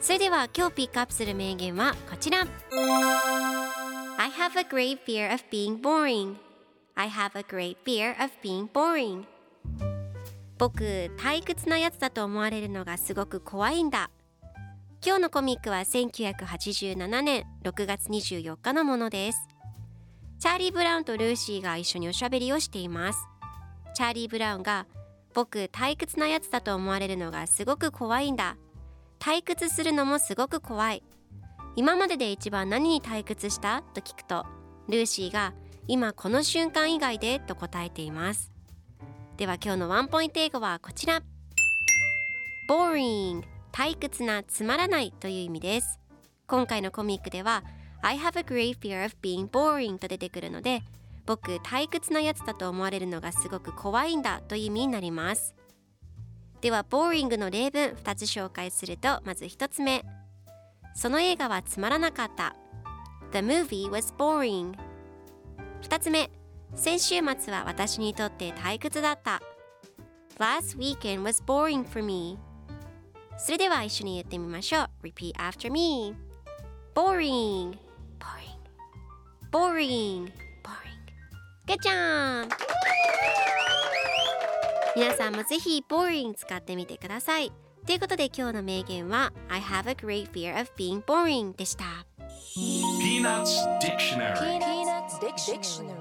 それでは今日ピックアップする名言はこちら。I have a great fear of being boring. I have a great fear of being boring. 僕退屈なやつだと思われるのがすごく怖いんだ。今日のコミックは1987年6月24日のものです。チャーリー・ブラウンとルーシーが一緒におしゃべりをしています。チャーリー・ブラウンが僕退屈なやつだと思われるのがすごく怖いんだ。退屈するのもすごく怖い。今までで一番何に退屈した？と聞くとルーシーが今この瞬間以外で？と答えています。では今日のワンポイント英語はこちら。Boring 退屈なつまらないという意味です。今回のコミックでは I have a great fear of being boring と出てくるので僕退屈なやつだと思われるのがすごく怖いんだという意味になります。では boring の例文2つ紹介するとまず1つ目その映画はつまらなかった The movie was boring 2つ目先週末は私にとって退屈だった Last weekend was boring for me それでは一緒に言ってみましょう Repeat after me Boring Boring Boring Boring Good job! 皆さんもぜひ boring 使ってみてくださいということで今日の名言は I have a great fear of being boring でした Peanuts Dictionary Peanuts Dictionary